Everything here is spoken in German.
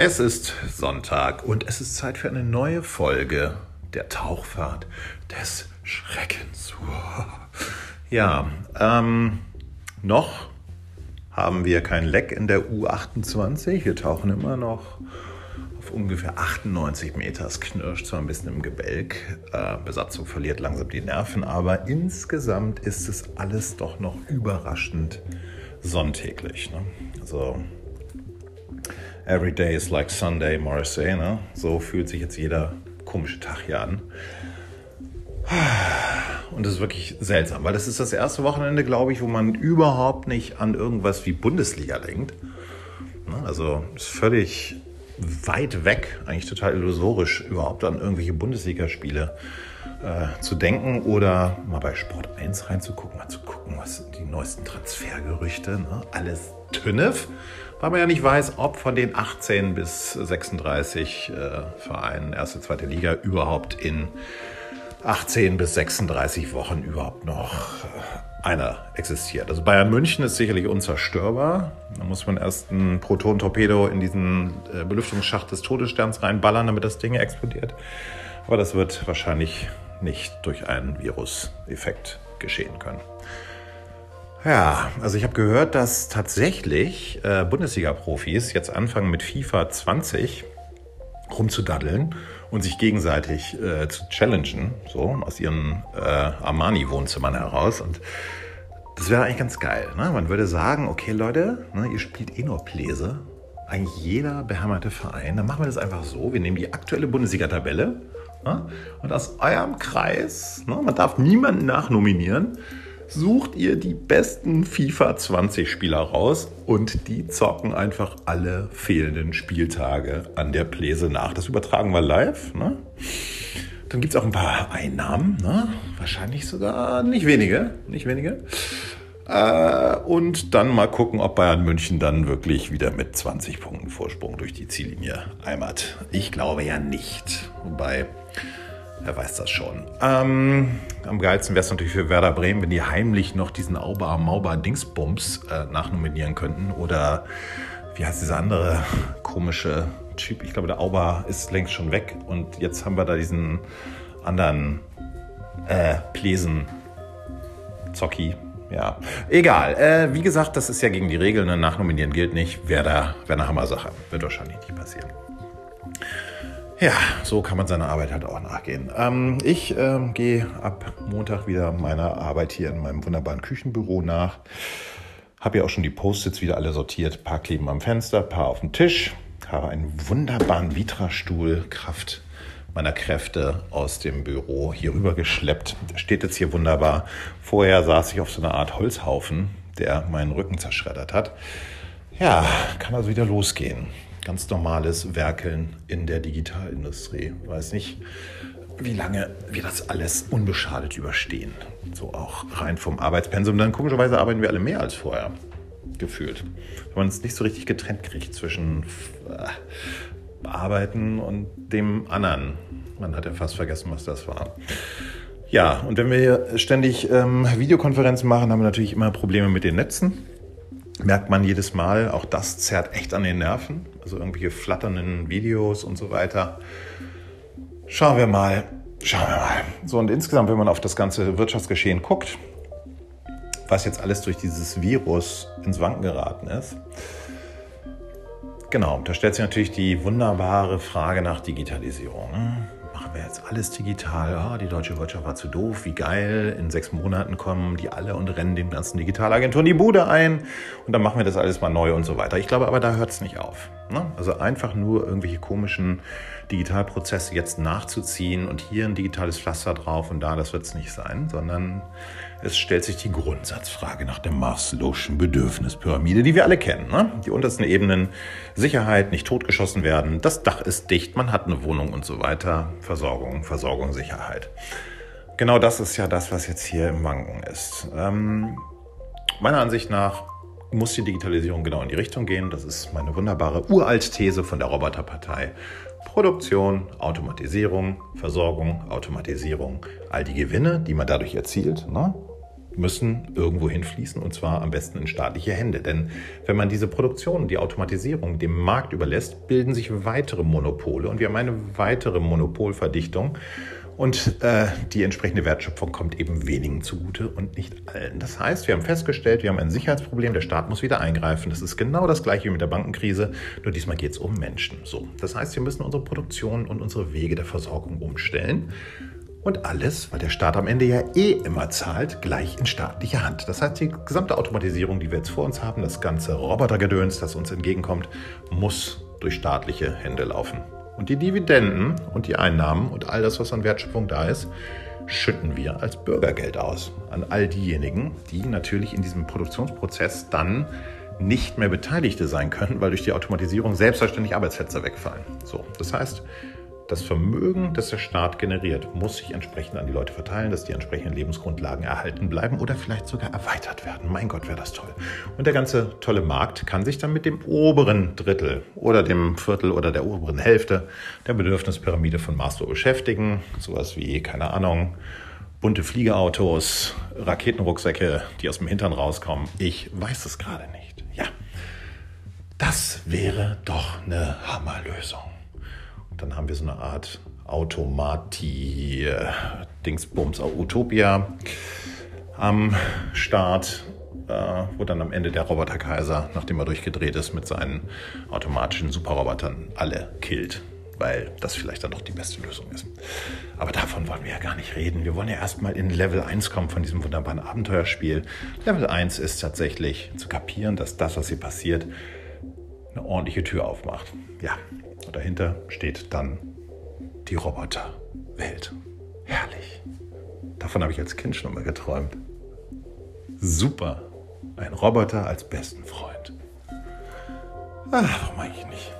Es ist Sonntag und es ist Zeit für eine neue Folge der Tauchfahrt des Schreckens. Ja, ähm, noch haben wir kein Leck in der U28. Wir tauchen immer noch auf ungefähr 98 Meter. Es knirscht zwar ein bisschen im Gebälk. Äh, Besatzung verliert langsam die Nerven, aber insgesamt ist es alles doch noch überraschend sonntäglich. Ne? Also Every day is like Sunday, Morrissey. Ne? So fühlt sich jetzt jeder komische Tag hier an. Und das ist wirklich seltsam, weil das ist das erste Wochenende, glaube ich, wo man überhaupt nicht an irgendwas wie Bundesliga denkt. Ne? Also ist völlig weit weg, eigentlich total illusorisch, überhaupt an irgendwelche Bundesligaspiele äh, zu denken oder mal bei Sport 1 reinzugucken, mal zu gucken, was sind die neuesten Transfergerüchte. Ne? Alles Tünnef weil man ja nicht weiß, ob von den 18 bis 36 äh, Vereinen erste, zweite Liga überhaupt in 18 bis 36 Wochen überhaupt noch äh, einer existiert. Also Bayern München ist sicherlich unzerstörbar. Da muss man erst ein Proton-Torpedo in diesen äh, Belüftungsschacht des Todessterns reinballern, damit das Ding explodiert. Aber das wird wahrscheinlich nicht durch einen Virus-Effekt geschehen können. Ja, also ich habe gehört, dass tatsächlich äh, Bundesliga-Profis jetzt anfangen mit FIFA 20 rumzudaddeln und sich gegenseitig äh, zu challengen, so aus ihren äh, Armani-Wohnzimmern heraus. Und das wäre eigentlich ganz geil. Ne? Man würde sagen, okay Leute, ne, ihr spielt eh nur Pläse. Eigentlich jeder behämmerte Verein. Dann machen wir das einfach so. Wir nehmen die aktuelle Bundesliga-Tabelle ne? und aus eurem Kreis, ne, man darf niemanden nachnominieren, sucht ihr die besten FIFA 20 Spieler raus und die zocken einfach alle fehlenden Spieltage an der Pläse nach. Das übertragen wir live. Ne? Dann gibt es auch ein paar Einnahmen, ne? wahrscheinlich sogar nicht wenige, nicht wenige. Äh, und dann mal gucken, ob Bayern München dann wirklich wieder mit 20 Punkten Vorsprung durch die Ziellinie eimert. Ich glaube ja nicht. Wobei Wer weiß das schon. Ähm, am geilsten wäre es natürlich für Werder Bremen, wenn die heimlich noch diesen Auber Mauber Dingsbums äh, nachnominieren könnten. Oder wie heißt dieser andere komische Typ? Ich glaube, der Auber ist längst schon weg. Und jetzt haben wir da diesen anderen äh, Plesen Zocki. Ja, egal. Äh, wie gesagt, das ist ja gegen die Regeln. Nachnominieren gilt nicht. Wäre da eine Hammer-Sache. Wird wahrscheinlich nicht passieren. Ja, so kann man seiner Arbeit halt auch nachgehen. Ähm, ich ähm, gehe ab Montag wieder meiner Arbeit hier in meinem wunderbaren Küchenbüro nach. Habe ja auch schon die Post-its wieder alle sortiert. Ein paar kleben am Fenster, paar auf dem Tisch. Habe einen wunderbaren Vitra-Stuhl, Kraft meiner Kräfte aus dem Büro hier rüber geschleppt. Der steht jetzt hier wunderbar. Vorher saß ich auf so einer Art Holzhaufen, der meinen Rücken zerschreddert hat. Ja, kann also wieder losgehen ganz normales Werkeln in der Digitalindustrie. Ich weiß nicht, wie lange wir das alles unbeschadet überstehen. So auch rein vom Arbeitspensum. Dann komischerweise arbeiten wir alle mehr als vorher. Gefühlt. Wenn man es nicht so richtig getrennt kriegt zwischen äh, Arbeiten und dem anderen. Man hat ja fast vergessen, was das war. Ja, und wenn wir ständig ähm, Videokonferenzen machen, haben wir natürlich immer Probleme mit den Netzen merkt man jedes Mal, auch das zerrt echt an den Nerven. Also irgendwelche flatternden Videos und so weiter. Schauen wir mal, schauen wir mal. So und insgesamt, wenn man auf das ganze Wirtschaftsgeschehen guckt, was jetzt alles durch dieses Virus ins Wanken geraten ist. Genau, da stellt sich natürlich die wunderbare Frage nach Digitalisierung machen wir jetzt alles digital. Ja, die deutsche Wirtschaft war zu doof, wie geil. In sechs Monaten kommen die alle und rennen den ganzen Digitalagenturen die Bude ein und dann machen wir das alles mal neu und so weiter. Ich glaube aber, da hört es nicht auf. Ne? Also einfach nur irgendwelche komischen Digitalprozesse jetzt nachzuziehen und hier ein digitales Pflaster drauf und da, das wird es nicht sein, sondern es stellt sich die Grundsatzfrage nach der Maslow'schen Bedürfnispyramide, die wir alle kennen. Ne? Die untersten Ebenen, Sicherheit, nicht totgeschossen werden, das Dach ist dicht, man hat eine Wohnung und so weiter, Versorgung, Versorgung, Sicherheit. Genau das ist ja das, was jetzt hier im Wanken ist. Ähm, meiner Ansicht nach muss die Digitalisierung genau in die Richtung gehen. Das ist meine wunderbare Uralt-These von der Roboterpartei. Produktion, Automatisierung, Versorgung, Automatisierung, all die Gewinne, die man dadurch erzielt, ne? Müssen irgendwo hinfließen und zwar am besten in staatliche Hände. Denn wenn man diese Produktion, die Automatisierung dem Markt überlässt, bilden sich weitere Monopole und wir haben eine weitere Monopolverdichtung. Und äh, die entsprechende Wertschöpfung kommt eben wenigen zugute und nicht allen. Das heißt, wir haben festgestellt, wir haben ein Sicherheitsproblem, der Staat muss wieder eingreifen. Das ist genau das gleiche wie mit der Bankenkrise, nur diesmal geht es um Menschen. So, das heißt, wir müssen unsere Produktion und unsere Wege der Versorgung umstellen. Und alles, weil der Staat am Ende ja eh immer zahlt, gleich in staatlicher Hand. Das heißt, die gesamte Automatisierung, die wir jetzt vor uns haben, das ganze Robotergedöns, das uns entgegenkommt, muss durch staatliche Hände laufen. Und die Dividenden und die Einnahmen und all das, was an Wertschöpfung da ist, schütten wir als Bürgergeld aus an all diejenigen, die natürlich in diesem Produktionsprozess dann nicht mehr Beteiligte sein können, weil durch die Automatisierung selbstverständlich Arbeitsplätze wegfallen. So, das heißt, das Vermögen, das der Staat generiert, muss sich entsprechend an die Leute verteilen, dass die entsprechenden Lebensgrundlagen erhalten bleiben oder vielleicht sogar erweitert werden. Mein Gott, wäre das toll. Und der ganze tolle Markt kann sich dann mit dem oberen Drittel oder dem Viertel oder der oberen Hälfte der Bedürfnispyramide von Maslow beschäftigen. Sowas wie, keine Ahnung, bunte Fliegerautos, Raketenrucksäcke, die aus dem Hintern rauskommen. Ich weiß es gerade nicht. Ja, das wäre doch eine Hammerlösung. Dann haben wir so eine Art Automati-Dingsbums, Utopia am Start, äh, wo dann am Ende der Roboterkaiser, nachdem er durchgedreht ist, mit seinen automatischen Superrobotern alle killt weil das vielleicht dann doch die beste Lösung ist. Aber davon wollen wir ja gar nicht reden. Wir wollen ja erstmal in Level 1 kommen von diesem wunderbaren Abenteuerspiel. Level 1 ist tatsächlich zu kapieren, dass das, was hier passiert, eine ordentliche Tür aufmacht. Ja, und dahinter steht dann die Roboterwelt. Herrlich. Davon habe ich als Kind schon immer geträumt. Super. Ein Roboter als besten Freund. Ach, warum eigentlich nicht?